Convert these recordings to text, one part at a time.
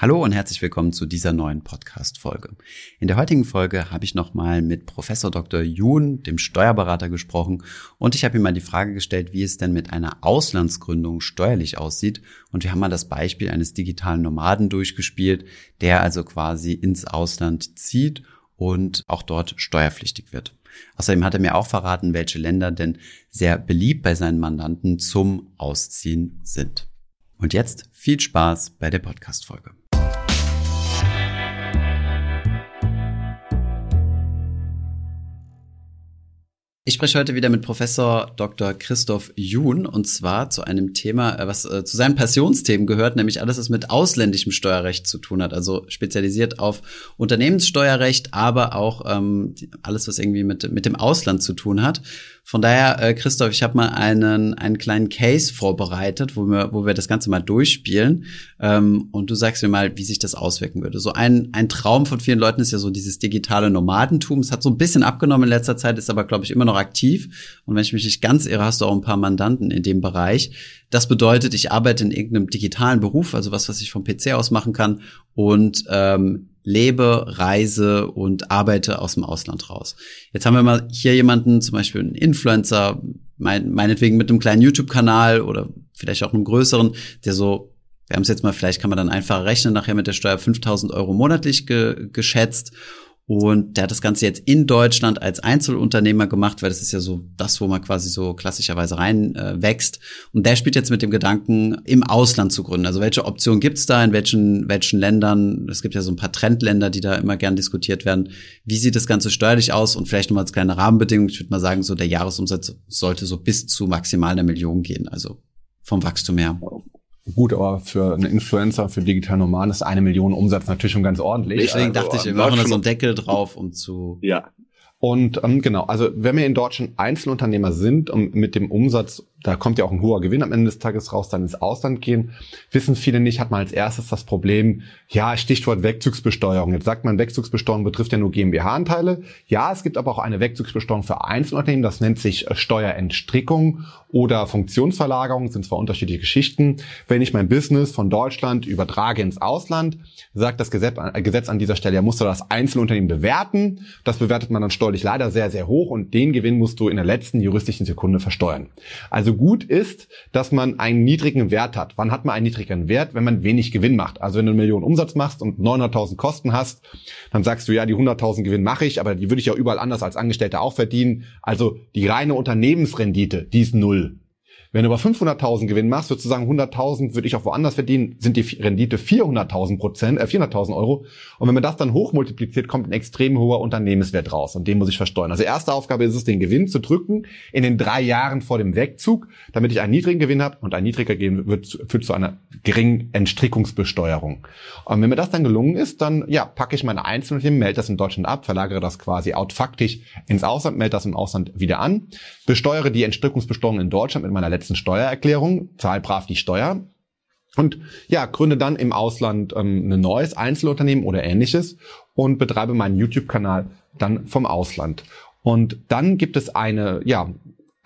Hallo und herzlich willkommen zu dieser neuen Podcast-Folge. In der heutigen Folge habe ich nochmal mit Professor Dr. Jun, dem Steuerberater, gesprochen und ich habe ihm mal die Frage gestellt, wie es denn mit einer Auslandsgründung steuerlich aussieht. Und wir haben mal das Beispiel eines digitalen Nomaden durchgespielt, der also quasi ins Ausland zieht und auch dort steuerpflichtig wird. Außerdem hat er mir auch verraten, welche Länder denn sehr beliebt bei seinen Mandanten zum Ausziehen sind. Und jetzt viel Spaß bei der Podcast-Folge. Ich spreche heute wieder mit Professor Dr. Christoph Jun und zwar zu einem Thema, äh, was äh, zu seinen Passionsthemen gehört, nämlich alles, was mit ausländischem Steuerrecht zu tun hat. Also spezialisiert auf Unternehmenssteuerrecht, aber auch ähm, alles, was irgendwie mit, mit dem Ausland zu tun hat. Von daher, äh, Christoph, ich habe mal einen, einen kleinen Case vorbereitet, wo wir, wo wir das Ganze mal durchspielen. Ähm, und du sagst mir mal, wie sich das auswirken würde. So ein, ein Traum von vielen Leuten ist ja so dieses digitale Nomadentum. Es hat so ein bisschen abgenommen in letzter Zeit, ist aber, glaube ich, immer noch aktiv. Und wenn ich mich nicht ganz irre, hast du auch ein paar Mandanten in dem Bereich. Das bedeutet, ich arbeite in irgendeinem digitalen Beruf, also was, was ich vom PC aus machen kann und ähm, lebe, reise und arbeite aus dem Ausland raus. Jetzt haben wir mal hier jemanden, zum Beispiel einen Influencer, mein, meinetwegen mit einem kleinen YouTube-Kanal oder vielleicht auch einem größeren, der so, wir haben es jetzt mal, vielleicht kann man dann einfach rechnen, nachher mit der Steuer 5000 Euro monatlich ge geschätzt und der hat das Ganze jetzt in Deutschland als Einzelunternehmer gemacht, weil das ist ja so das, wo man quasi so klassischerweise rein äh, wächst. Und der spielt jetzt mit dem Gedanken, im Ausland zu gründen. Also welche Optionen gibt's da, in welchen, welchen Ländern? Es gibt ja so ein paar Trendländer, die da immer gern diskutiert werden. Wie sieht das Ganze steuerlich aus? Und vielleicht nochmal als kleine Rahmenbedingung. Ich würde mal sagen, so der Jahresumsatz sollte so bis zu maximal einer Million gehen. Also vom Wachstum her. Gut, aber für einen Influencer, für Digital Nomaden ist eine Million Umsatz natürlich schon ganz ordentlich. Deswegen also, dachte ich, wir machen da so einen Deckel drauf, um zu. Ja. Und ähm, genau, also wenn wir in Deutschland Einzelunternehmer sind und mit dem Umsatz da kommt ja auch ein hoher Gewinn am Ende des Tages raus, dann ins Ausland gehen. Wissen viele nicht, hat man als erstes das Problem, ja, Stichwort Wegzugsbesteuerung. Jetzt sagt man, Wegzugsbesteuerung betrifft ja nur GmbH-Anteile. Ja, es gibt aber auch eine Wegzugsbesteuerung für Einzelunternehmen, das nennt sich Steuerentstrickung oder Funktionsverlagerung, sind zwar unterschiedliche Geschichten. Wenn ich mein Business von Deutschland übertrage ins Ausland, sagt das Gesetz, äh, Gesetz an dieser Stelle, ja, musst du das Einzelunternehmen bewerten. Das bewertet man dann steuerlich leider sehr, sehr hoch und den Gewinn musst du in der letzten juristischen Sekunde versteuern. Also also gut ist, dass man einen niedrigen Wert hat. Wann hat man einen niedrigen Wert? Wenn man wenig Gewinn macht. Also wenn du eine Million Umsatz machst und 900.000 Kosten hast, dann sagst du, ja, die 100.000 Gewinn mache ich, aber die würde ich ja überall anders als Angestellter auch verdienen. Also die reine Unternehmensrendite, die ist null. Wenn du aber 500.000 Gewinn machst, würdest du sagen, 100.000 würde ich auch woanders verdienen, sind die Rendite 400.000 Prozent, äh, 400.000 Euro. Und wenn man das dann hochmultipliziert, kommt ein extrem hoher Unternehmenswert raus und den muss ich versteuern. Also erste Aufgabe ist es, den Gewinn zu drücken in den drei Jahren vor dem Wegzug, damit ich einen niedrigen Gewinn habe und ein niedriger Gewinn wird, führt zu einer geringen Entstrickungsbesteuerung. Und wenn mir das dann gelungen ist, dann ja, packe ich meine Einzelunternehmen, melde das in Deutschland ab, verlagere das quasi outfaktisch ins Ausland, melde das im Ausland wieder an, besteuere die Entstrickungsbesteuerung in Deutschland mit meiner letzten Steuererklärung, zahl brav die Steuer und ja, gründe dann im Ausland ähm, ein neues Einzelunternehmen oder ähnliches und betreibe meinen YouTube-Kanal dann vom Ausland. Und dann gibt es eine, ja,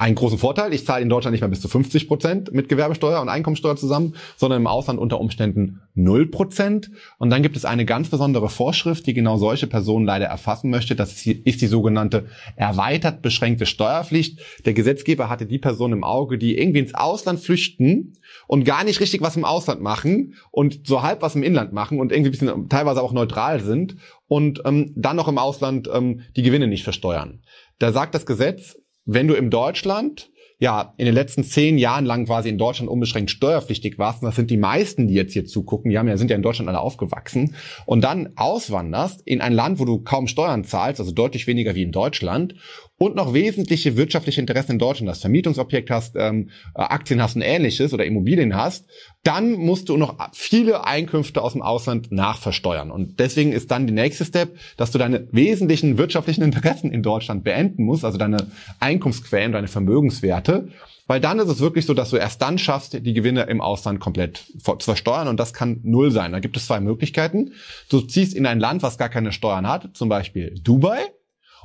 einen großen Vorteil. Ich zahle in Deutschland nicht mehr bis zu 50 Prozent mit Gewerbesteuer und Einkommensteuer zusammen, sondern im Ausland unter Umständen 0 Prozent. Und dann gibt es eine ganz besondere Vorschrift, die genau solche Personen leider erfassen möchte. Das ist die sogenannte erweitert beschränkte Steuerpflicht. Der Gesetzgeber hatte die Personen im Auge, die irgendwie ins Ausland flüchten und gar nicht richtig was im Ausland machen und so halb was im Inland machen und irgendwie ein bisschen teilweise auch neutral sind und ähm, dann noch im Ausland ähm, die Gewinne nicht versteuern. Da sagt das Gesetz, wenn du im Deutschland ja, in den letzten zehn Jahren lang quasi in Deutschland unbeschränkt steuerpflichtig warst, und das sind die meisten, die jetzt hier zugucken, die haben ja, sind ja in Deutschland alle aufgewachsen, und dann auswanderst in ein Land, wo du kaum Steuern zahlst, also deutlich weniger wie in Deutschland, und noch wesentliche wirtschaftliche Interessen in Deutschland hast, Vermietungsobjekt hast, ähm, äh, Aktien hast und ähnliches oder Immobilien hast, dann musst du noch viele Einkünfte aus dem Ausland nachversteuern. Und deswegen ist dann die nächste Step, dass du deine wesentlichen wirtschaftlichen Interessen in Deutschland beenden musst, also deine Einkunftsquellen, deine Vermögenswerte. Weil dann ist es wirklich so, dass du erst dann schaffst, die Gewinne im Ausland komplett zu versteuern und das kann null sein. Da gibt es zwei Möglichkeiten. Du ziehst in ein Land, was gar keine Steuern hat, zum Beispiel Dubai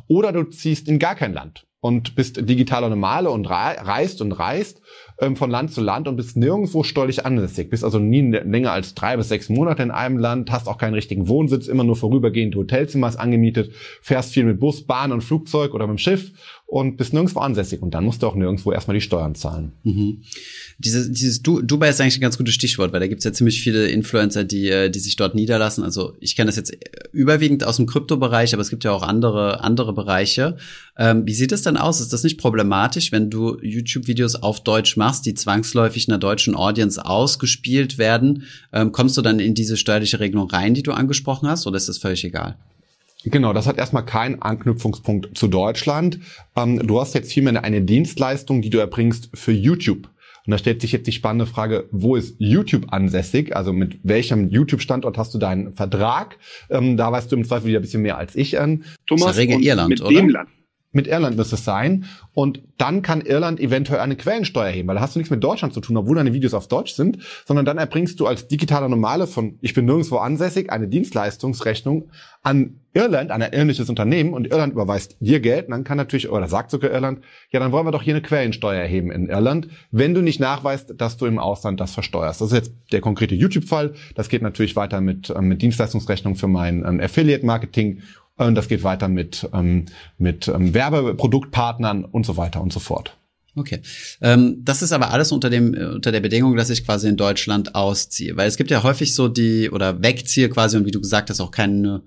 oder du ziehst in gar kein Land. Und bist digitaler Normale und reist und reist ähm, von Land zu Land und bist nirgendwo steuerlich ansässig. Bist also nie länger als drei bis sechs Monate in einem Land, hast auch keinen richtigen Wohnsitz, immer nur vorübergehend Hotelzimmers angemietet, fährst viel mit Bus, Bahn und Flugzeug oder mit dem Schiff und bist nirgendwo ansässig und dann musst du auch nirgendwo erstmal die Steuern zahlen. Mhm. Dieses, dieses du Dubai ist eigentlich ein ganz gutes Stichwort, weil da gibt's ja ziemlich viele Influencer, die, äh, die sich dort niederlassen. Also ich kenne das jetzt überwiegend aus dem Kryptobereich, aber es gibt ja auch andere, andere Bereiche. Ähm, wie sieht es denn aus? Ist das nicht problematisch, wenn du YouTube-Videos auf Deutsch machst, die zwangsläufig einer deutschen Audience ausgespielt werden? Ähm, kommst du dann in diese steuerliche Regelung rein, die du angesprochen hast, oder ist das völlig egal? Genau, das hat erstmal keinen Anknüpfungspunkt zu Deutschland. Ähm, du hast jetzt vielmehr eine Dienstleistung, die du erbringst für YouTube. Und da stellt sich jetzt die spannende Frage, wo ist YouTube ansässig? Also mit welchem YouTube-Standort hast du deinen Vertrag? Ähm, da weißt du im Zweifel wieder ein bisschen mehr als ich an. Thomas, das ist Regel Irland, mit oder? Dem Land mit Irland müsste es sein. Und dann kann Irland eventuell eine Quellensteuer erheben, weil da hast du nichts mit Deutschland zu tun, obwohl deine Videos auf Deutsch sind, sondern dann erbringst du als digitaler Normale von ich bin nirgendwo ansässig eine Dienstleistungsrechnung an Irland, an ein irländisches Unternehmen und Irland überweist dir Geld und dann kann natürlich, oder sagt sogar Irland, ja, dann wollen wir doch hier eine Quellensteuer erheben in Irland, wenn du nicht nachweist, dass du im Ausland das versteuerst. Das ist jetzt der konkrete YouTube-Fall. Das geht natürlich weiter mit, äh, mit Dienstleistungsrechnung für mein ähm, Affiliate-Marketing und das geht weiter mit, ähm, mit ähm, Werbeproduktpartnern und so weiter und so fort. Okay. Ähm, das ist aber alles unter dem unter der Bedingung, dass ich quasi in Deutschland ausziehe, weil es gibt ja häufig so die oder wegziehe quasi und wie du gesagt hast auch keine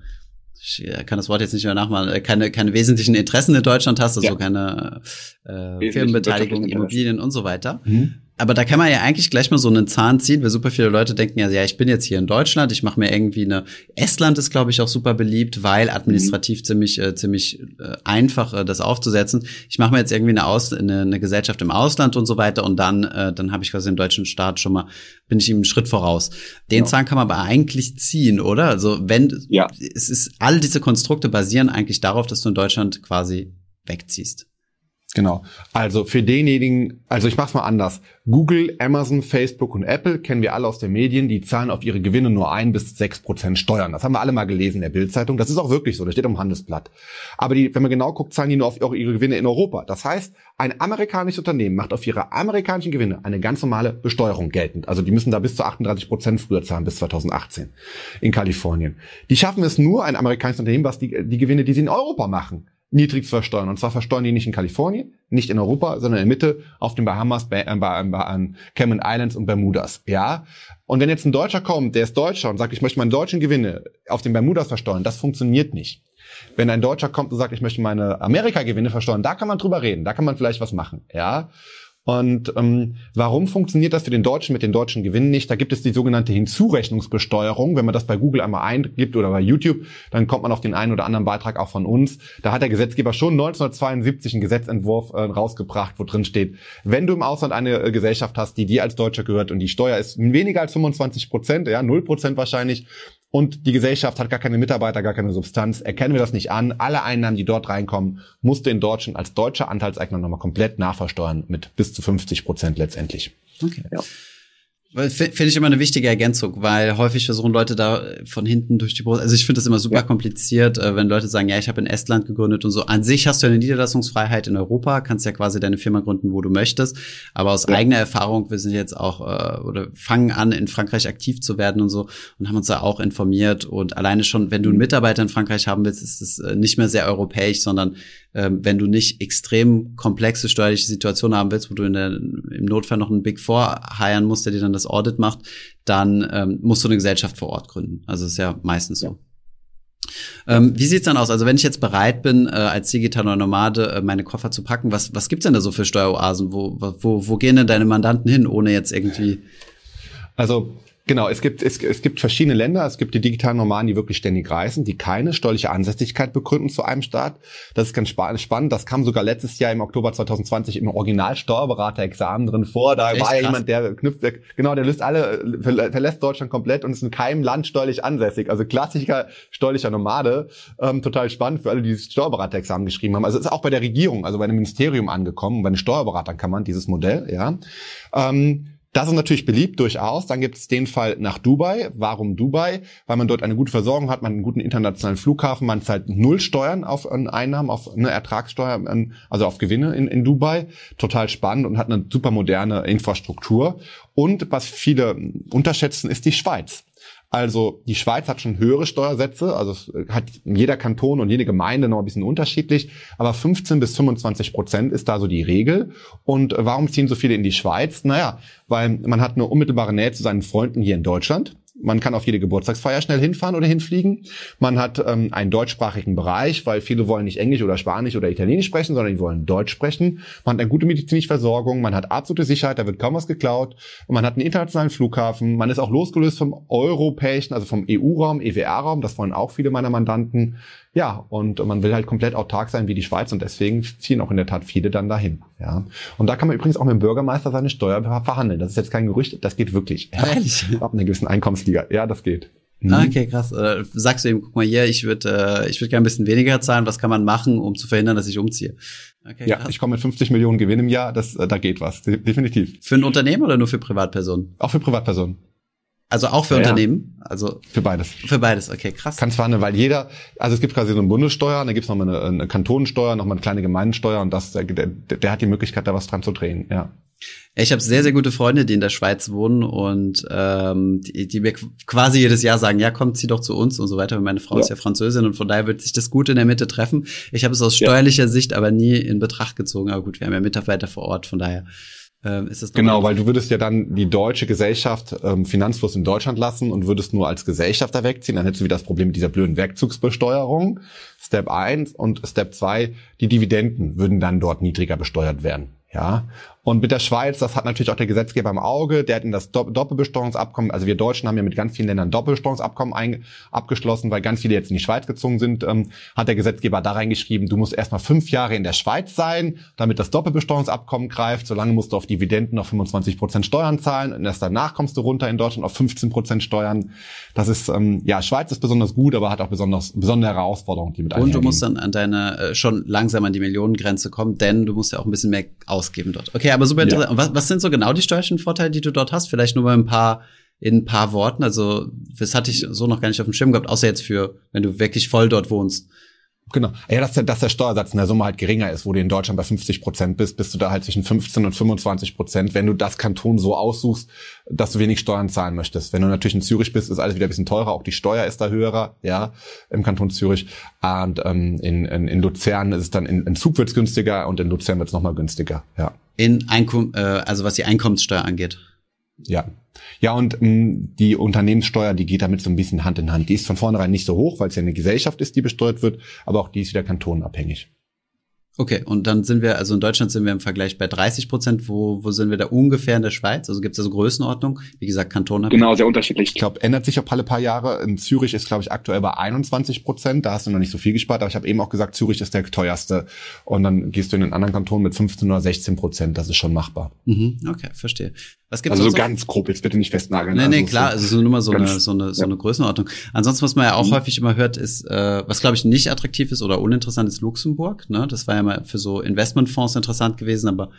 ich kann das Wort jetzt nicht mehr nachmachen, äh, keine, keine wesentlichen Interessen in Deutschland hast, also ja. keine äh, Firmenbeteiligung, Immobilien und so weiter. Mhm aber da kann man ja eigentlich gleich mal so einen Zahn ziehen, weil super viele Leute denken ja, ja, ich bin jetzt hier in Deutschland, ich mache mir irgendwie eine Estland ist glaube ich auch super beliebt, weil administrativ mhm. ziemlich äh, ziemlich äh, einfach äh, das aufzusetzen. Ich mache mir jetzt irgendwie eine, Aus eine, eine Gesellschaft im Ausland und so weiter und dann äh, dann habe ich quasi im deutschen Staat schon mal bin ich ihm einen Schritt voraus. Den ja. Zahn kann man aber eigentlich ziehen, oder? Also wenn ja. es ist all diese Konstrukte basieren eigentlich darauf, dass du in Deutschland quasi wegziehst. Genau. Also für denjenigen, also ich mach's mal anders. Google, Amazon, Facebook und Apple kennen wir alle aus den Medien, die zahlen auf ihre Gewinne nur ein bis sechs Prozent Steuern. Das haben wir alle mal gelesen in der Bildzeitung. Das ist auch wirklich so. Das steht am Handelsblatt. Aber die, wenn man genau guckt, zahlen die nur auf ihre Gewinne in Europa. Das heißt, ein amerikanisches Unternehmen macht auf ihre amerikanischen Gewinne eine ganz normale Besteuerung geltend. Also die müssen da bis zu 38 Prozent früher zahlen bis 2018 in Kalifornien. Die schaffen es nur, ein amerikanisches Unternehmen, was die, die Gewinne, die sie in Europa machen, niedrigst versteuern. Und zwar versteuern die nicht in Kalifornien, nicht in Europa, sondern in der Mitte auf den Bahamas, bei, äh, bei, bei Cayman Islands und Bermudas. Ja. Und wenn jetzt ein Deutscher kommt, der ist Deutscher und sagt, ich möchte meine deutschen Gewinne auf den Bermudas versteuern, das funktioniert nicht. Wenn ein Deutscher kommt und sagt, ich möchte meine Amerika-Gewinne versteuern, da kann man drüber reden, da kann man vielleicht was machen. Ja. Und ähm, warum funktioniert das für den Deutschen mit den deutschen Gewinnen nicht? Da gibt es die sogenannte Hinzurechnungsbesteuerung. Wenn man das bei Google einmal eingibt oder bei YouTube, dann kommt man auf den einen oder anderen Beitrag auch von uns. Da hat der Gesetzgeber schon 1972 einen Gesetzentwurf äh, rausgebracht, wo drin steht, wenn du im Ausland eine äh, Gesellschaft hast, die dir als Deutscher gehört und die Steuer ist weniger als 25 Prozent, ja, 0 Prozent wahrscheinlich, und die Gesellschaft hat gar keine Mitarbeiter, gar keine Substanz, erkennen wir das nicht an. Alle Einnahmen, die dort reinkommen, musste in Deutschland als deutscher Anteilseigner nochmal komplett nachversteuern mit bis zu 50 Prozent letztendlich. Okay. Ja. Finde ich immer eine wichtige Ergänzung, weil häufig versuchen Leute da von hinten durch die Brust. Also ich finde das immer super ja. kompliziert, äh, wenn Leute sagen, ja, ich habe in Estland gegründet und so. An sich hast du eine Niederlassungsfreiheit in Europa, kannst ja quasi deine Firma gründen, wo du möchtest. Aber aus ja. eigener Erfahrung, wir sind jetzt auch äh, oder fangen an, in Frankreich aktiv zu werden und so und haben uns da auch informiert. Und alleine schon, wenn du einen mhm. Mitarbeiter in Frankreich haben willst, ist es äh, nicht mehr sehr europäisch, sondern ähm, wenn du nicht extrem komplexe steuerliche Situationen haben willst, wo du in der, im Notfall noch einen Big Four heiren musst, der dir dann das Audit macht, dann ähm, musst du eine Gesellschaft vor Ort gründen. Also ist ja meistens so. Ähm, wie sieht's dann aus? Also wenn ich jetzt bereit bin, äh, als digitaler Nomade äh, meine Koffer zu packen, was, was gibt's denn da so für Steueroasen? Wo, wo, wo gehen denn deine Mandanten hin, ohne jetzt irgendwie also Genau, es gibt, es, es gibt verschiedene Länder. Es gibt die digitalen Nomaden, die wirklich ständig reisen, die keine steuerliche Ansässigkeit begründen zu einem Staat. Das ist ganz spannend. Das kam sogar letztes Jahr im Oktober 2020 im Original-Steuerberater-Examen drin vor. Da Echt war ja jemand, der knüpft, genau, der löst alle, verlässt Deutschland komplett und ist in keinem Land steuerlich ansässig. Also klassischer steuerlicher Nomade. Ähm, total spannend für alle, die das Steuerberater-Examen geschrieben haben. Also es ist auch bei der Regierung, also bei einem Ministerium angekommen. Bei den Steuerberatern kann man dieses Modell, ja. Ähm, Das ist natürlich beliebt durchaus. Dann gibt es den Fall nach Dubai. Warum Dubai? Weil man dort eine gute Versorgung hat, man einen guten internationalen Flughafen, man zahlt null Steuern auf Einnahmen, auf eine Ertragssteuer, also auf Gewinne in, in Dubai. Total spannend und hat eine super moderne Infrastruktur. Und was viele unterschätzen, ist die Schweiz. Also die Schweiz hat schon höhere Steuersätze, also hat jeder Kanton und jede Gemeinde noch ein bisschen unterschiedlich, aber 15 bis 25 Prozent ist da so die Regel. Und warum ziehen so viele in die Schweiz? Naja, weil man hat eine unmittelbare Nähe zu seinen Freunden hier in Deutschland. Man kann auf jede Geburtstagsfeier schnell hinfahren oder hinfliegen. Man hat ähm, einen deutschsprachigen Bereich, weil viele wollen nicht Englisch oder Spanisch oder Italienisch sprechen, sondern die wollen Deutsch sprechen. Man hat eine gute medizinische Versorgung, man hat absolute Sicherheit, da wird kaum was geklaut. Man hat einen internationalen Flughafen. Man ist auch losgelöst vom europäischen, also vom EU-Raum, EWR-Raum. Das wollen auch viele meiner Mandanten. Ja, und man will halt komplett autark sein wie die Schweiz und deswegen ziehen auch in der Tat viele dann dahin. Ja, und da kann man übrigens auch mit dem Bürgermeister seine Steuer verhandeln. Das ist jetzt kein Gerücht, das geht wirklich. Ehrlich? Ab einer gewissen Einkommensliga. Ja, das geht. Mhm. Okay, krass. Äh, sagst du ihm, guck mal hier, ich würde äh, ich würde gerne ein bisschen weniger zahlen. Was kann man machen, um zu verhindern, dass ich umziehe? Okay, ja, krass. ich komme mit 50 Millionen Gewinn im Jahr. Das, äh, da geht was, definitiv. Für ein Unternehmen oder nur für Privatpersonen? Auch für Privatpersonen. Also auch für ja, Unternehmen? Also für beides. Für beides, okay, krass. Kann zwar weil jeder, also es gibt quasi so eine Bundessteuer, dann gibt's nochmal eine, eine Kantonensteuer, nochmal eine kleine Gemeindensteuer und das, der, der, der hat die Möglichkeit, da was dran zu drehen, ja. Ich habe sehr, sehr gute Freunde, die in der Schweiz wohnen und ähm, die, die mir quasi jedes Jahr sagen, ja, komm, zieh doch zu uns und so weiter. Meine Frau ja. ist ja Französin und von daher wird sich das gut in der Mitte treffen. Ich habe es aus steuerlicher ja. Sicht aber nie in Betracht gezogen. Aber gut, wir haben ja Mitarbeiter vor Ort, von daher ähm, ist es genau, weil du würdest ja dann die deutsche Gesellschaft ähm, Finanzfluss in Deutschland lassen und würdest nur als Gesellschafter wegziehen, dann hättest du wieder das Problem mit dieser blöden Werkzugsbesteuerung. Step 1 und Step 2, die Dividenden würden dann dort niedriger besteuert werden. Ja, und mit der Schweiz, das hat natürlich auch der Gesetzgeber im Auge, der hat in das Doppelbesteuerungsabkommen, also wir Deutschen haben ja mit ganz vielen Ländern Doppelbesteuerungsabkommen abgeschlossen, weil ganz viele jetzt in die Schweiz gezogen sind, ähm, hat der Gesetzgeber da reingeschrieben, du musst erstmal fünf Jahre in der Schweiz sein, damit das Doppelbesteuerungsabkommen greift. Solange musst du auf Dividenden auf 25 Prozent Steuern zahlen und erst danach kommst du runter in Deutschland auf 15 Prozent Steuern. Das ist, ähm, ja, Schweiz ist besonders gut, aber hat auch besonders, besondere Herausforderungen, die mit Und du musst dann an deine, äh, schon langsam an die Millionengrenze kommen, denn du musst ja auch ein bisschen mehr ausgeben dort. Okay, aber super interessant. Ja. Was, was sind so genau die steuerlichen Vorteile, die du dort hast? Vielleicht nur mal ein paar in ein paar Worten. Also das hatte ich so noch gar nicht auf dem Schirm gehabt, außer jetzt für, wenn du wirklich voll dort wohnst. Genau. Ja, dass der, dass der Steuersatz in der Summe halt geringer ist, wo du in Deutschland bei 50 Prozent bist, bist du da halt zwischen 15 und 25 Prozent, wenn du das Kanton so aussuchst, dass du wenig Steuern zahlen möchtest. Wenn du natürlich in Zürich bist, ist alles wieder ein bisschen teurer, auch die Steuer ist da höherer, ja, im Kanton Zürich. Und ähm, in, in, in Luzern ist es dann, in, in Zug wird's günstiger und in Luzern wird's nochmal günstiger, ja. In Einkommen, äh, also was die Einkommenssteuer angeht. Ja. Ja, und mh, mm, die Unternehmenssteuer, die geht damit so ein bisschen Hand in Hand. Die ist von vornherein nicht so hoch, weil es ja eine Gesellschaft ist, die besteuert wird, aber auch die ist wieder kantonabhängig. Okay, und dann sind wir, also in Deutschland sind wir im Vergleich bei 30 Prozent. Wo, wo sind wir da ungefähr in der Schweiz? Also gibt es da so Größenordnung? Wie gesagt, Kanton. Genau, sehr unterschiedlich. Ich glaube, ändert sich auch alle paar Jahre. In Zürich ist, glaube ich, aktuell bei 21 Prozent. Da hast du noch nicht so viel gespart. Aber ich habe eben auch gesagt, Zürich ist der teuerste. Und dann gehst du in den anderen Kanton mit 15 oder 16 Prozent. Das ist schon machbar. Mhm, okay, verstehe. Was gibt's also so ganz grob, jetzt bitte nicht festnageln. Nee, nee, also klar, so, also nur mal so eine, so eine, so eine Größenordnung. Ansonsten, was man ja auch mhm. häufig immer hört, ist, äh, was glaube ich nicht attraktiv ist oder uninteressant ist Luxemburg. Ne? Das war ja mal für so Investmentfonds interessant gewesen, aber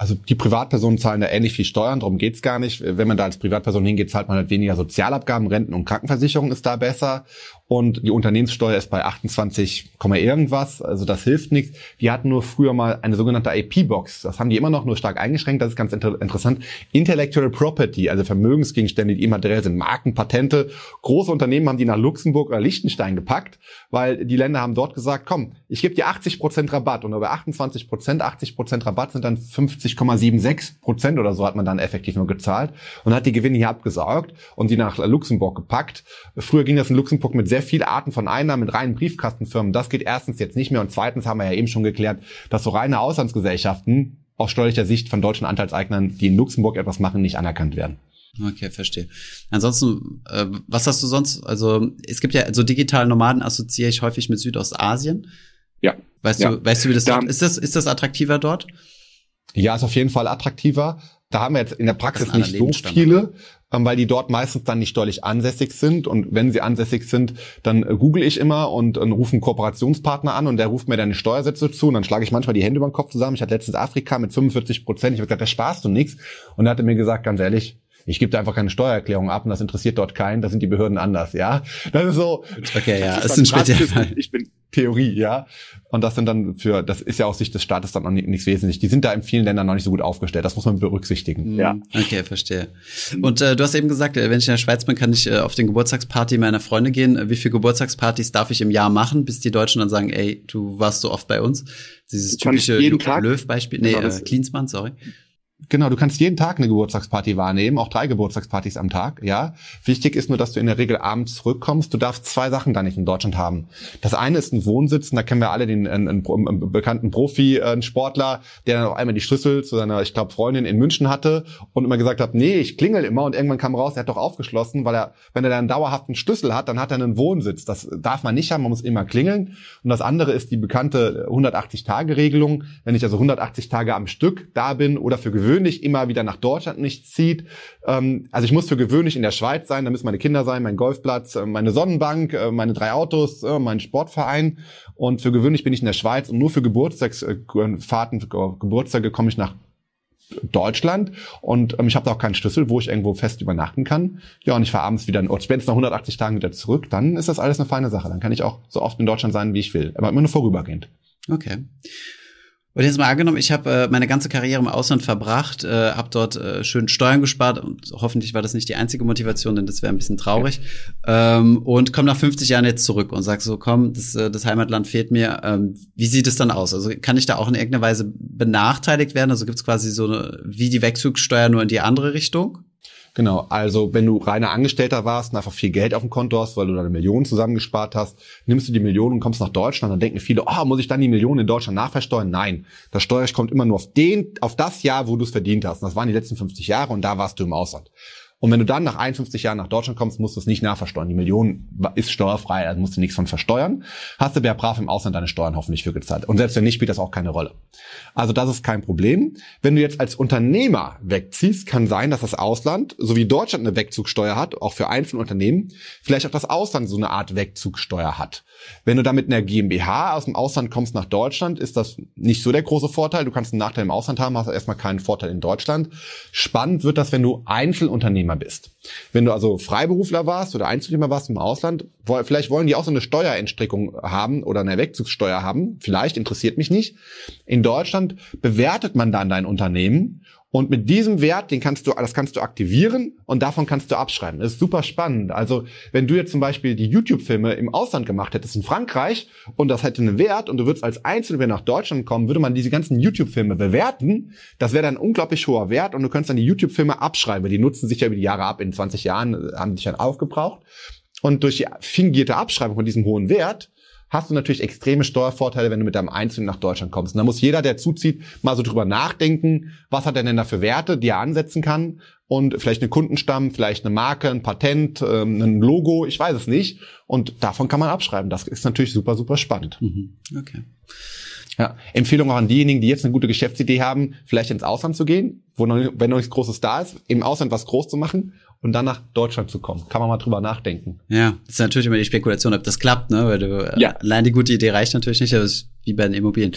also die Privatpersonen zahlen da ähnlich viel Steuern, darum geht's gar nicht. Wenn man da als Privatperson hingeht, zahlt man halt weniger Sozialabgaben, Renten und Krankenversicherung ist da besser. Und die Unternehmenssteuer ist bei 28, irgendwas, also das hilft nichts. Die hatten nur früher mal eine sogenannte IP-Box. Das haben die immer noch nur stark eingeschränkt. Das ist ganz inter interessant. Intellectual Property, also Vermögensgegenstände, die immateriell sind, Marken, Patente. Große Unternehmen haben die nach Luxemburg oder Liechtenstein gepackt, weil die Länder haben dort gesagt, komm, ich gebe dir 80 Prozent Rabatt. Und bei 28 Prozent, 80 Prozent Rabatt sind dann 50,76 Prozent oder so hat man dann effektiv nur gezahlt und hat die Gewinne hier abgesaugt und die nach Luxemburg gepackt. Früher ging das in Luxemburg mit sehr sehr viele Arten von Einnahmen mit reinen Briefkastenfirmen. Das geht erstens jetzt nicht mehr und zweitens haben wir ja eben schon geklärt, dass so reine Auslandsgesellschaften aus steuerlicher Sicht von deutschen Anteilseignern, die in Luxemburg etwas machen, nicht anerkannt werden. Okay, verstehe. Ansonsten, äh, was hast du sonst? Also es gibt ja so also digitale Nomaden assoziiere ich häufig mit Südostasien. Ja. Weißt ja. du, weißt du, wie das da, ist? Das ist das attraktiver dort? Ja, ist auf jeden Fall attraktiver. Da haben wir jetzt in der Praxis nicht so viele. ähm, weil die dort meistens dann nicht steuerlich ansässig sind. Und wenn sie ansässig sind, dann äh, google ich immer und, und rufe einen Kooperationspartner an und der ruft mir dann die Steuersätze zu und dann schlage ich manchmal die Hände über den Kopf zusammen. Ich hatte letztens Afrika mit 45 Prozent. Ich habe gesagt, da sparst du nichts. Und er hatte mir gesagt, ganz ehrlich, ich gebe da einfach keine Steuererklärung ab und das interessiert dort keinen, da sind die Behörden anders, ja. Das ist so. Okay, ja, das ist ein Spezialfall. Ich bin Theorie, ja. Und das sind dann für, das ist ja aus Sicht des Staates dann noch nichts wesentlich. Die sind da in vielen Ländern noch nicht so gut aufgestellt. Das muss man berücksichtigen. Ja. Okay, verstehe. Und äh, du hast eben gesagt, äh, wenn ich in der Schweiz bin, kann ich äh, auf den Geburtstagsparty meiner Freunde gehen. Wie viele Geburtstagspartys darf ich im Jahr machen, bis die Deutschen dann sagen, ey, du warst so oft bei uns? Dieses typische Löw-Beispiel. Nee, genau, äh, Klinsmann, sorry. Genau, du kannst jeden Tag eine Geburtstagsparty wahrnehmen, auch drei Geburtstagspartys am Tag, ja. Wichtig ist nur, dass du in der Regel abends zurückkommst. Du darfst zwei Sachen da nicht in Deutschland haben. Das eine ist ein Wohnsitz, und da kennen wir alle den einen, einen, einen bekannten Profi, einen Sportler, der dann auch einmal die Schlüssel zu seiner, ich glaube, Freundin in München hatte und immer gesagt hat, nee, ich klingel immer und irgendwann kam raus, er hat doch aufgeschlossen, weil er, wenn er dann einen Schlüssel hat, dann hat er einen Wohnsitz. Das darf man nicht haben, man muss immer klingeln. Und das andere ist die bekannte 180-Tage-Regelung. Wenn ich also 180 Tage am Stück da bin oder für gewöhnlich gewöhnlich immer wieder nach Deutschland nicht zieht. Ähm, also ich muss für gewöhnlich in der Schweiz sein, da müssen meine Kinder sein, mein Golfplatz, äh, meine Sonnenbank, äh, meine drei Autos, äh, mein Sportverein. Und für gewöhnlich bin ich in der Schweiz und nur für Geburtstagsfahrten, Geburtstage komme ich nach Deutschland und ähm, ich habe da auch keinen Schlüssel, wo ich irgendwo fest übernachten kann. Ja, und ich fahre abends wieder, und spätestens nach 180 Tagen wieder zurück, dann ist das alles eine feine Sache. Dann kann ich auch so oft in Deutschland sein, wie ich will, aber immer nur vorübergehend. Okay. Und jetzt mal angenommen, ich habe äh, meine ganze Karriere im Ausland verbracht, äh, habe dort äh, schön Steuern gespart und hoffentlich war das nicht die einzige Motivation, denn das wäre ein bisschen traurig. Ähm, und komme nach 50 Jahren jetzt zurück und sag so, komm, das, äh, das Heimatland fehlt mir. Ähm, wie sieht es dann aus? Also kann ich da auch in irgendeiner Weise benachteiligt werden? Also gibt es quasi so eine, wie die Wegzugssteuer nur in die andere Richtung? Genau, also wenn du reiner Angestellter warst und einfach viel Geld auf dem Konto hast, weil du deine Millionen zusammengespart hast, nimmst du die Millionen und kommst nach Deutschland, dann denken viele, oh, muss ich dann die Millionen in Deutschland nachversteuern? Nein, das Steuerrecht kommt immer nur auf den, auf das Jahr, wo du es verdient hast. Und das waren die letzten 50 Jahre und da warst du im Ausland. Und wenn du dann nach 51 Jahren nach Deutschland kommst, musst du es nicht nachversteuern. Die Million ist steuerfrei, also musst du nichts von versteuern. Hast du ja brav im Ausland deine Steuern hoffentlich für gezahlt. Und selbst wenn nicht, spielt das auch keine Rolle. Also das ist kein Problem. Wenn du jetzt als Unternehmer wegziehst, kann sein, dass das Ausland, so wie Deutschland eine Wegzugsteuer hat, auch für Einzelunternehmen, vielleicht auch das Ausland so eine Art Wegzugsteuer hat. Wenn du damit einer GmbH aus dem Ausland kommst nach Deutschland, ist das nicht so der große Vorteil. Du kannst einen Nachteil im Ausland haben, hast erstmal keinen Vorteil in Deutschland. Spannend wird das, wenn du Einzelunternehmer bist. Wenn du also Freiberufler warst oder Einzelunternehmer warst im Ausland, vielleicht wollen die auch so eine Steuerentstrickung haben oder eine Wegzugssteuer haben. Vielleicht interessiert mich nicht. In Deutschland bewertet man dann dein Unternehmen und mit diesem Wert, den kannst du, das kannst du aktivieren und davon kannst du abschreiben. Das ist super spannend. Also, wenn du jetzt zum Beispiel die YouTube-Filme im Ausland gemacht hättest, in Frankreich, und das hätte einen Wert und du würdest als Einzelner nach Deutschland kommen, würde man diese ganzen YouTube-Filme bewerten. Das wäre dann ein unglaublich hoher Wert und du könntest dann die YouTube-Filme abschreiben. Die nutzen sich ja über die Jahre ab. In 20 Jahren haben sich dann aufgebraucht. Und durch die fingierte Abschreibung von diesem hohen Wert hast du natürlich extreme Steuervorteile, wenn du mit deinem Einzelnen nach Deutschland kommst. Und da muss jeder, der zuzieht, mal so drüber nachdenken, was hat er denn da für Werte, die er ansetzen kann und vielleicht eine Kundenstamm, vielleicht eine Marke, ein Patent, ähm, ein Logo, ich weiß es nicht. Und davon kann man abschreiben. Das ist natürlich super, super spannend. Mhm. Okay. Ja, Empfehlung auch an diejenigen, die jetzt eine gute Geschäftsidee haben, vielleicht ins Ausland zu gehen, wo noch, wenn noch nichts Großes da ist, im Ausland was groß zu machen und dann nach Deutschland zu kommen. Kann man mal drüber nachdenken. Ja, das ist natürlich immer die Spekulation, ob das klappt, ne? Weil du, ja. allein die gute Idee reicht natürlich nicht, aber es wie bei den Immobilien.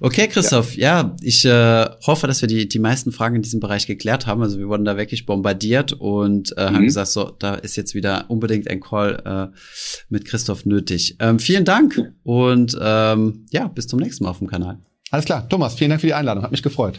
Okay, Christoph, ja, ja ich äh, hoffe, dass wir die, die meisten Fragen in diesem Bereich geklärt haben. Also wir wurden da wirklich bombardiert und äh, mhm. haben gesagt, so, da ist jetzt wieder unbedingt ein Call äh, mit Christoph nötig. Ähm, vielen Dank und ähm, ja, bis zum nächsten Mal auf dem Kanal. Alles klar, Thomas, vielen Dank für die Einladung, hat mich gefreut.